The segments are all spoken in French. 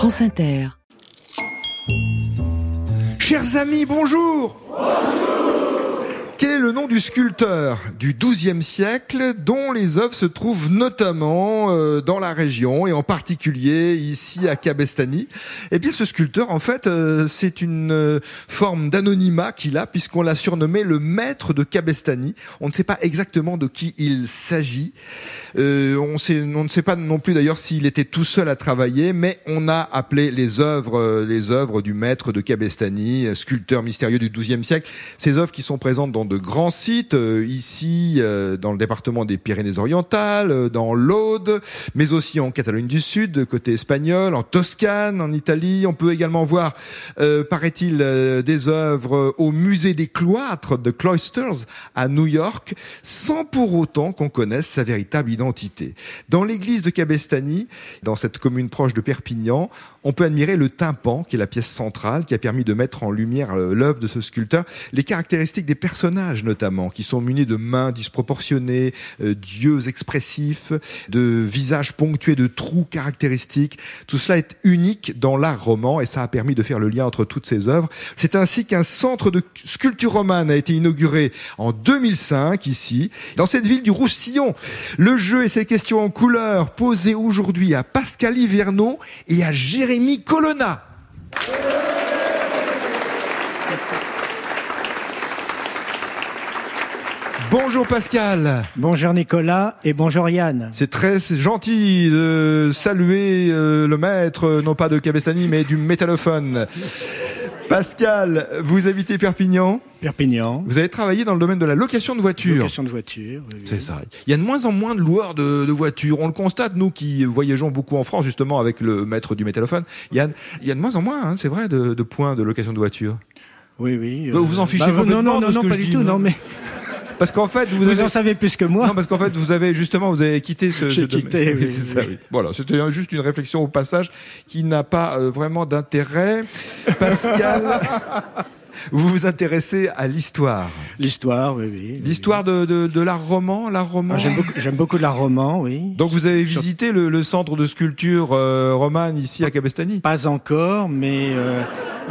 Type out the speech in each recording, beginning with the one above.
France Inter. Chers amis, bonjour quel est le nom du sculpteur du XIIe siècle dont les œuvres se trouvent notamment euh, dans la région et en particulier ici à Cabestany? Eh bien, ce sculpteur, en fait, euh, c'est une euh, forme d'anonymat qu'il a puisqu'on l'a surnommé le maître de Cabestany. On ne sait pas exactement de qui il s'agit. on, on ne sait pas non plus d'ailleurs s'il était tout seul à travailler, mais on a appelé les œuvres, les œuvres du maître de Cabestany, sculpteur mystérieux du XIIe siècle. Ces œuvres qui sont présentes dans de grands sites, euh, ici euh, dans le département des Pyrénées-Orientales, euh, dans l'Aude, mais aussi en Catalogne du Sud, côté espagnol, en Toscane, en Italie. On peut également voir, paraît-il, des œuvres au musée des cloîtres de Cloisters à New York, sans pour autant qu'on connaisse sa véritable identité. Dans l'église de Cabestany, dans cette commune proche de Perpignan, on peut admirer le tympan, qui est la pièce centrale, qui a permis de mettre en lumière l'œuvre de ce sculpteur, les caractéristiques des personnages notamment, qui sont munis de mains disproportionnées, euh, d'yeux expressifs, de visages ponctués de trous caractéristiques. Tout cela est unique dans l'art roman et ça a permis de faire le lien entre toutes ces œuvres. C'est ainsi qu'un centre de sculpture romane a été inauguré en 2005 ici, dans cette ville du Roussillon. Le jeu et ses questions en couleur posées aujourd'hui à Pascal Hiverneau et à Jérémy Colonna. Bonjour Pascal. Bonjour Nicolas et bonjour Yann. C'est très gentil de saluer euh, le maître, non pas de Cabestany, mais du métallophone. Pascal, vous habitez Perpignan? Perpignan. Vous avez travaillé dans le domaine de la location de voitures. Location de voitures. C'est ça. Il y a de moins en moins de loueurs de, voitures. On le constate, nous qui voyageons beaucoup en France, justement, avec le maître du métallophone. Yann, il y a de moins en moins, hein, c'est vrai, de, points de location de voiture. Oui, oui. Vous vous en fichez bah, Non, non, non, non pas du tout. Non, mais parce qu'en fait, vous, vous en savez plus que moi. Non, parce qu'en fait, vous avez justement, vous avez quitté ce. J'ai quitté. Oui, ça, oui. Voilà, c'était juste une réflexion au passage qui n'a pas euh, vraiment d'intérêt. Pascal. vous vous intéressez à l'histoire. L'histoire, oui, oui. L'histoire de, de, de l'art roman, l'art roman. Ah, j'aime beaucoup, beaucoup l'art roman, oui. Donc vous avez visité le, le centre de sculpture euh, romane ici à Cabestany? Pas encore, mais euh,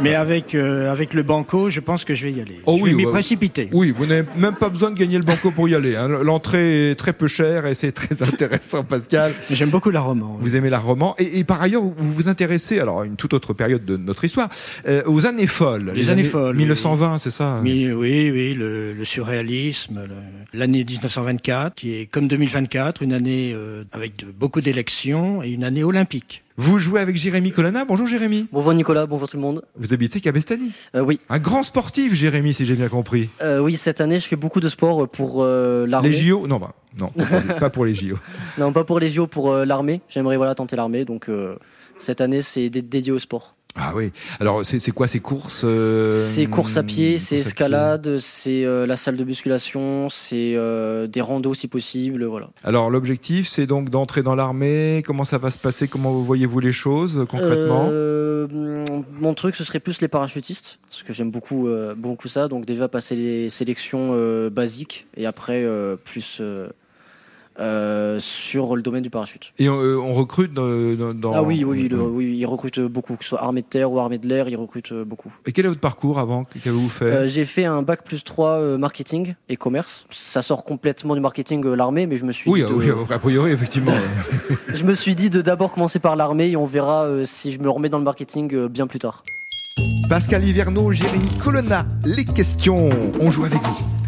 mais avec euh, avec le banco, je pense que je vais y aller. Oh je oui, vais m'y précipiter. Oui, vous n'avez même pas besoin de gagner le banco pour y aller. Hein. L'entrée est très peu chère et c'est très intéressant, Pascal. J'aime beaucoup l'art roman. Vous aimez l'art roman et, et, par ailleurs vous vous intéressez, alors à une toute autre période de notre histoire, euh, aux années folles. Les, années, folles. 1920, c'est ça. Hein. Oui, oui, oui, le, le surréalisme, l'année 1924, qui est comme 2024, une année euh, avec beaucoup d'élections et une année olympique. Vous jouez avec Jérémy Colonna. Bonjour Jérémy. Bonjour Nicolas, bonjour tout le monde. Vous habitez Cabestany euh, Oui. Un grand sportif Jérémy, si j'ai bien compris. Euh, oui, cette année je fais beaucoup de sport pour euh, l'armée. Les JO Non, bah, non, pas pour les JO. Non, pas pour les JO, pour l'armée. J'aimerais voilà tenter l'armée, donc cette année c'est dédié au sport. Ah oui. Alors c'est quoi ces courses euh, C'est courses à pied, c'est escalade, c'est euh, la salle de musculation, c'est euh, des randos si possible, voilà. Alors l'objectif c'est donc d'entrer dans l'armée. Comment ça va se passer? Comment voyez-vous les choses concrètement? Mon truc ce serait plus les parachutistes parce que j'aime beaucoup beaucoup ça. Donc déjà passer les sélections basiques et après plus euh, sur le domaine du parachute. Et on, euh, recrute dans, Ah oui, oui, oui, ils recrutent beaucoup, que ce soit armée de terre ou armée de l'air, ils recrutent euh, beaucoup. Et quel est votre parcours avant Qu'avez-vous fait J'ai fait un bac plus 3 marketing et commerce. Ça sort complètement du marketing l'armée, mais je me suis oui, dit. Oui, a priori, effectivement. je me suis dit de d'abord commencer par l'armée et on verra si je me remets dans le marketing bien plus tard. Pascal Hiverneau, Jérémy Colonna, les questions. On joue avec vous.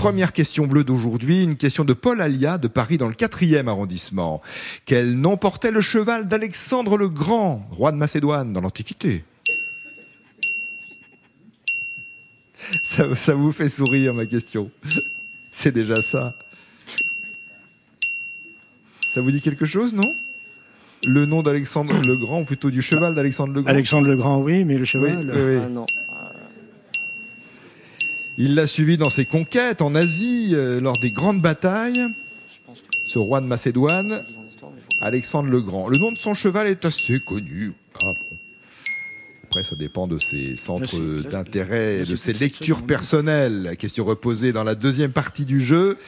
Première question bleue d'aujourd'hui, une question de Paul Alia de Paris dans le 4e arrondissement. Quel nom portait le cheval d'Alexandre le Grand, roi de Macédoine dans l'Antiquité? Ça, ça vous fait sourire ma question. C'est déjà ça. Ça vous dit quelque chose, non? Le nom d'Alexandre le Grand, ou plutôt du cheval d'Alexandre le Grand? Alexandre le Grand, oui, mais le cheval. Oui, Ah non. Il l'a suivi dans ses conquêtes en Asie, euh, lors des grandes batailles. Ce roi de Macédoine, Alexandre le Grand. Le nom de son cheval est assez connu. Ah après, ça dépend de ses centres d'intérêt, de ses lectures personnelles. La question reposée dans la deuxième partie du jeu.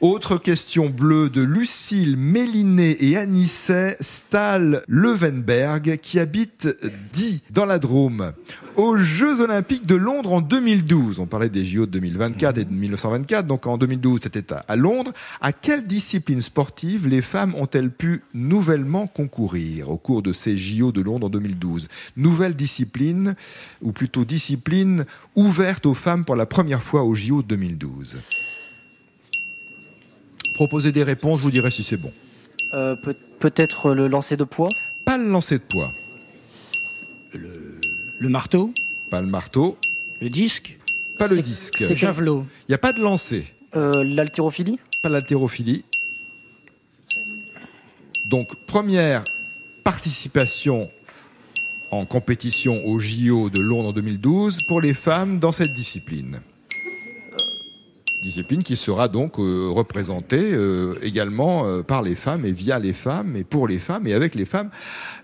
Autre question bleue de Lucille Méliné et Anisset Stahl-Levenberg qui habitent dit dans la Drôme aux Jeux Olympiques de Londres en 2012. On parlait des JO de 2024 et de 1924, donc en 2012 c'était à Londres. À quelle discipline sportive les femmes ont-elles pu nouvellement concourir au cours de ces JO de Londres en 2012 Nouvelle discipline, ou plutôt discipline ouverte aux femmes pour la première fois aux JO de 2012. Proposez des réponses, je vous dirai si c'est bon. Euh, peut-être le lancer de poids? Pas le lancer de poids. Le le marteau? Pas le marteau. Le disque? Pas le disque. C'est javelot. Il n'y a pas de lancer. Euh, l'haltérophilie? Pas l'haltérophilie. Donc, première participation en compétition au JO de Londres en 2012 pour les femmes dans cette discipline. Discipline qui sera donc euh, représentée euh, également par les femmes et via les femmes et pour les femmes et avec les femmes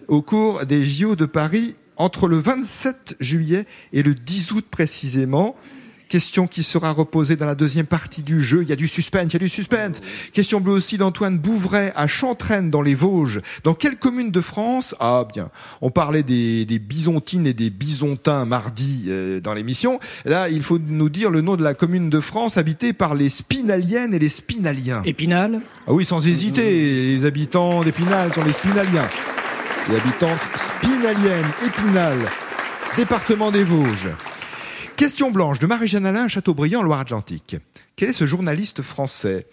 au cours des JO de Paris entre le 27 juillet et le 10 août précisément. Question qui sera reposée dans la deuxième partie du jeu. Il y a du suspense, il y a du suspense. Question bleue aussi d'Antoine Bouvray à Chantraine dans les Vosges. Dans quelle commune de France? Ah bien, on parlait des, des, bisontines et des bisontins mardi euh, dans l'émission. Là, il faut nous dire le nom de la commune de France habitée par les Spinaliennes et les Spinaliens. Épinal? Ah oui, sans hésiter. Les habitants d'Épinal sont les Spinaliens et habitante spinalienne, Épinal, département des Vosges. Question blanche de Marie-Jeanne Alain, Châteaubriand, Loire-Atlantique. Quel est ce journaliste français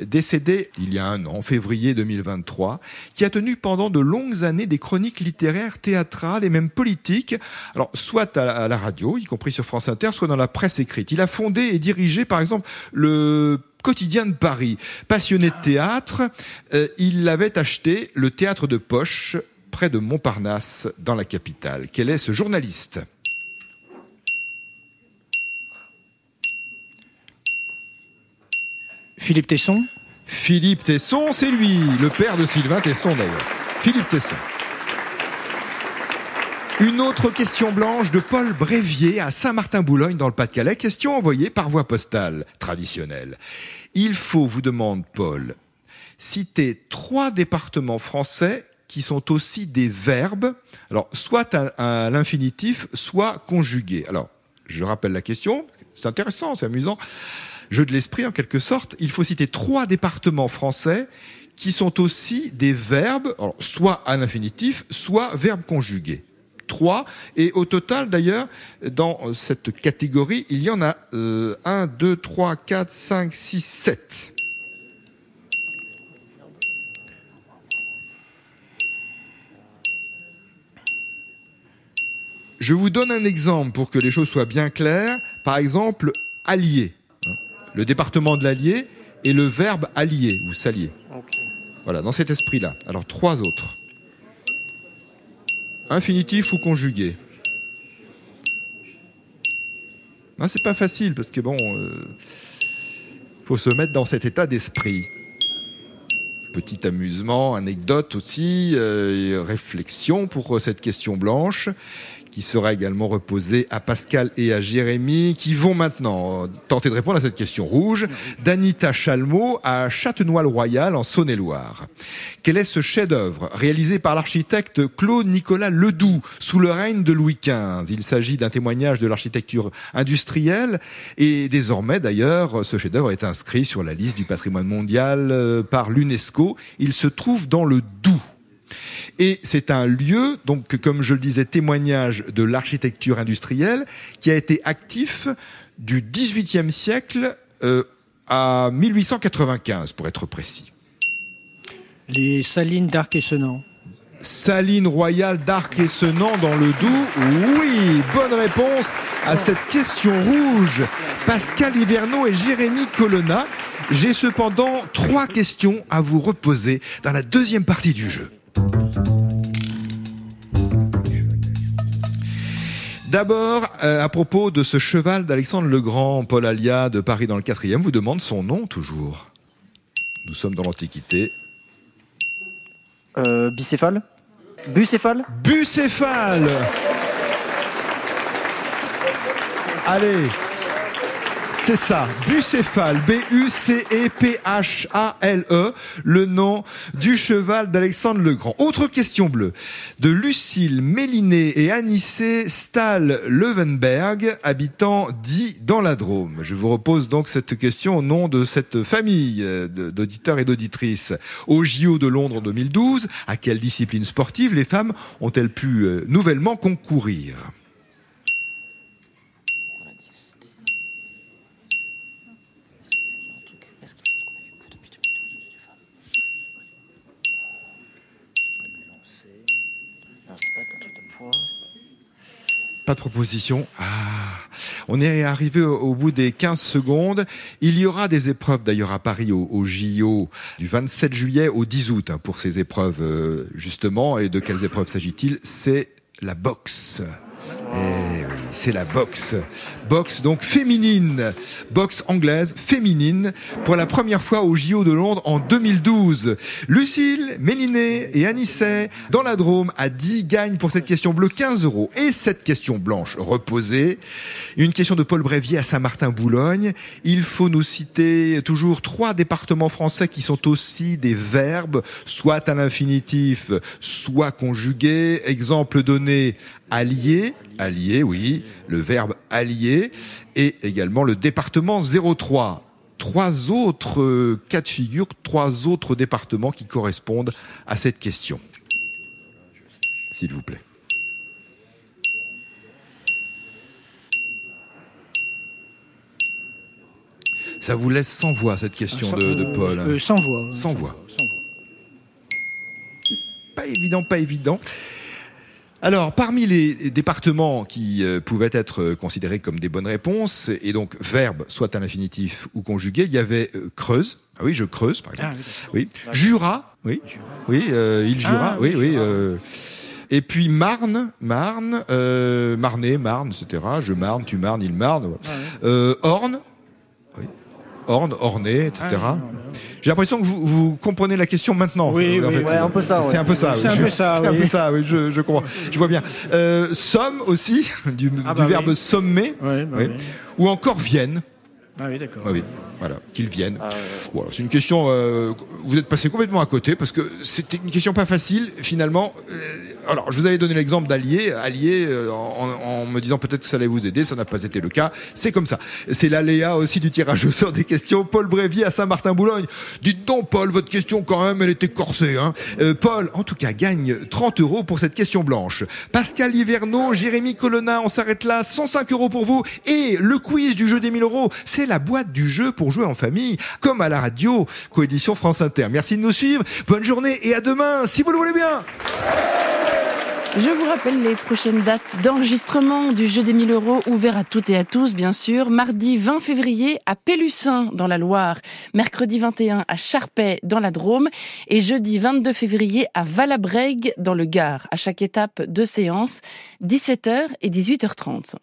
décédé il y a un an, en février 2023, qui a tenu pendant de longues années des chroniques littéraires, théâtrales et même politiques, alors soit à la radio, y compris sur France Inter, soit dans la presse écrite. Il a fondé et dirigé, par exemple, le quotidien de Paris. Passionné de théâtre, euh, il avait acheté le théâtre de poche près de Montparnasse, dans la capitale. Quel est ce journaliste? Philippe Tesson Philippe Tesson, c'est lui, le père de Sylvain Tesson d'ailleurs. Philippe Tesson. Une autre question blanche de Paul Brévier à Saint-Martin-Boulogne dans le Pas-de-Calais. Question envoyée par voie postale traditionnelle. Il faut, vous demande Paul, citer trois départements français qui sont aussi des verbes, alors soit à, l'infinitif, soit conjugués. Alors, je rappelle la question, c'est intéressant, c'est amusant. Jeu de l'esprit en quelque sorte, il faut citer trois départements français qui sont aussi des verbes, soit à l'infinitif, soit verbes conjugués. Trois, et au total d'ailleurs, dans cette catégorie, il y en a euh, un, deux, trois, quatre, cinq, six, sept. Je vous donne un exemple pour que les choses soient bien claires. Par exemple, allier. Le département de l'allier et le verbe allier ou s'allier. Voilà, dans cet esprit-là. Alors, trois autres. Infinitif ou conjugué. Non, c'est pas facile parce que bon, il euh, faut se mettre dans cet état d'esprit. Petit amusement, anecdote aussi, euh, réflexion pour cette question blanche qui sera également reposé à Pascal et à Jérémy, qui vont maintenant tenter de répondre à cette question rouge, d'Anita Chalmot à Châtenois-le-Royal en Saône-et-Loire. Quel est ce chef-d'œuvre réalisé par l'architecte Claude Nicolas Ledoux sous le règne de Louis XV Il s'agit d'un témoignage de l'architecture industrielle et désormais d'ailleurs ce chef-d'œuvre est inscrit sur la liste du patrimoine mondial euh, par l'UNESCO. Il se trouve dans le Doubs. Et c'est un lieu, donc comme je le disais, témoignage de l'architecture industrielle, qui a été actif du XVIIIe siècle euh, à 1895, pour être précis. Les salines d'Arc et Senan. Salines royales d'Arc et Senan dans le Doubs Oui, bonne réponse à cette question rouge. Pascal Hiverneau et Jérémy Colonna. J'ai cependant trois questions à vous reposer dans la deuxième partie du jeu. D'abord, euh, à propos de ce cheval d'Alexandre le Grand, Paul Alia de Paris dans le quatrième, vous demande son nom toujours. Nous sommes dans l'Antiquité. Euh, bicéphale? Bucéphale? Bucéphale Allez c'est ça, Bucéphale, B-U-C-E-P-H-A-L-E, le nom du cheval d'Alexandre le Grand. Autre question bleue, de Lucille Méliné et Anissé Stahl-Levenberg, habitant dit dans la Drôme. Je vous repose donc cette question au nom de cette famille d'auditeurs et d'auditrices. Au JO de Londres en 2012, à quelle discipline sportive les femmes ont-elles pu euh, nouvellement concourir? Pas de proposition. Ah, on est arrivé au, bout des 15 secondes. Il y aura des épreuves d'ailleurs à Paris au, JO du 27 juillet au 10 août hein, pour ces épreuves euh, justement. Et de quelles épreuves s'agit-il? C'est la boxe. C'est la boxe. Boxe donc féminine. Boxe anglaise féminine pour la première fois au JO de Londres en 2012. Lucille, Méliné et Anisset dans la Drôme à 10 gagnent pour cette question bleue 15 euros. Et cette question blanche reposée, une question de Paul Brévier à Saint-Martin-Boulogne. Il faut nous citer toujours trois départements français qui sont aussi des verbes, soit à l'infinitif, soit conjugués. Exemple donné, allié, allié, oui, le verbe allier, et également le département 03. Trois autres euh, cas de figure, trois autres départements qui correspondent à cette question. S'il vous plaît. Ça vous laisse sans voix cette question de, de, Paul. Euh, sans voix. Sans voix. Sans voix. Pas évident, pas évident. Alors, parmi les départements qui euh, pouvaient être euh, considérés comme des bonnes réponses, et donc verbe, soit à l'infinitif ou conjugué, il y avait euh, Creuse. Ah oui, je creuse, par exemple. Ah oui. Jura. Oui. Oui, il Jura. Ah oui, oui. et puis Marne, Marne, euh, Marne, etc. Je marne, tu marnes, il marne. Ah Orne. Orne, Ornay, etc. J'ai l'impression que vous, vous, comprenez la question maintenant. Oui, un peu ça. C'est un peu ça. C'est un peu ça. C'est un peu ça. Oui, je, je comprends. Je vois bien. Euh, somme aussi, du, ah du bah verbe sommer, bah ou encore vienne. Ah oui, d'accord. Ah oui, voilà, qu'ils viennent. Ah, c'est une question. Euh, vous êtes passé complètement à côté parce que c'était une question pas facile finalement. Euh, alors, je vous avais donné l'exemple d'Allier, Allier, euh, en, en, me disant peut-être que ça allait vous aider, ça n'a pas été le cas. C'est comme ça. C'est l'aléa aussi du tirage au sort des questions. Paul Brévier à Saint-Martin-Boulogne. Dites donc, Paul, votre question quand même, elle était corsée. Hein. Euh, Paul, en tout cas, gagne 30 euros pour cette question blanche. Pascal Hiverneau, Jérémy Colonna, on s'arrête là. 105 euros pour vous. Et le quiz du jeu des 1000 euros, c'est la boîte du jeu pour jouer en famille, comme à la radio, coédition France Inter. Merci de nous suivre. Bonne journée et à demain, si vous le voulez bien. Je vous rappelle les prochaines dates d'enregistrement du jeu des 1000 euros ouvert à toutes et à tous, bien sûr. Mardi 20 février à Pélussin dans la Loire, mercredi 21 à Charpay dans la Drôme et jeudi 22 février à Valabrègue dans le Gard. À chaque étape, deux séances, 17h et 18h30.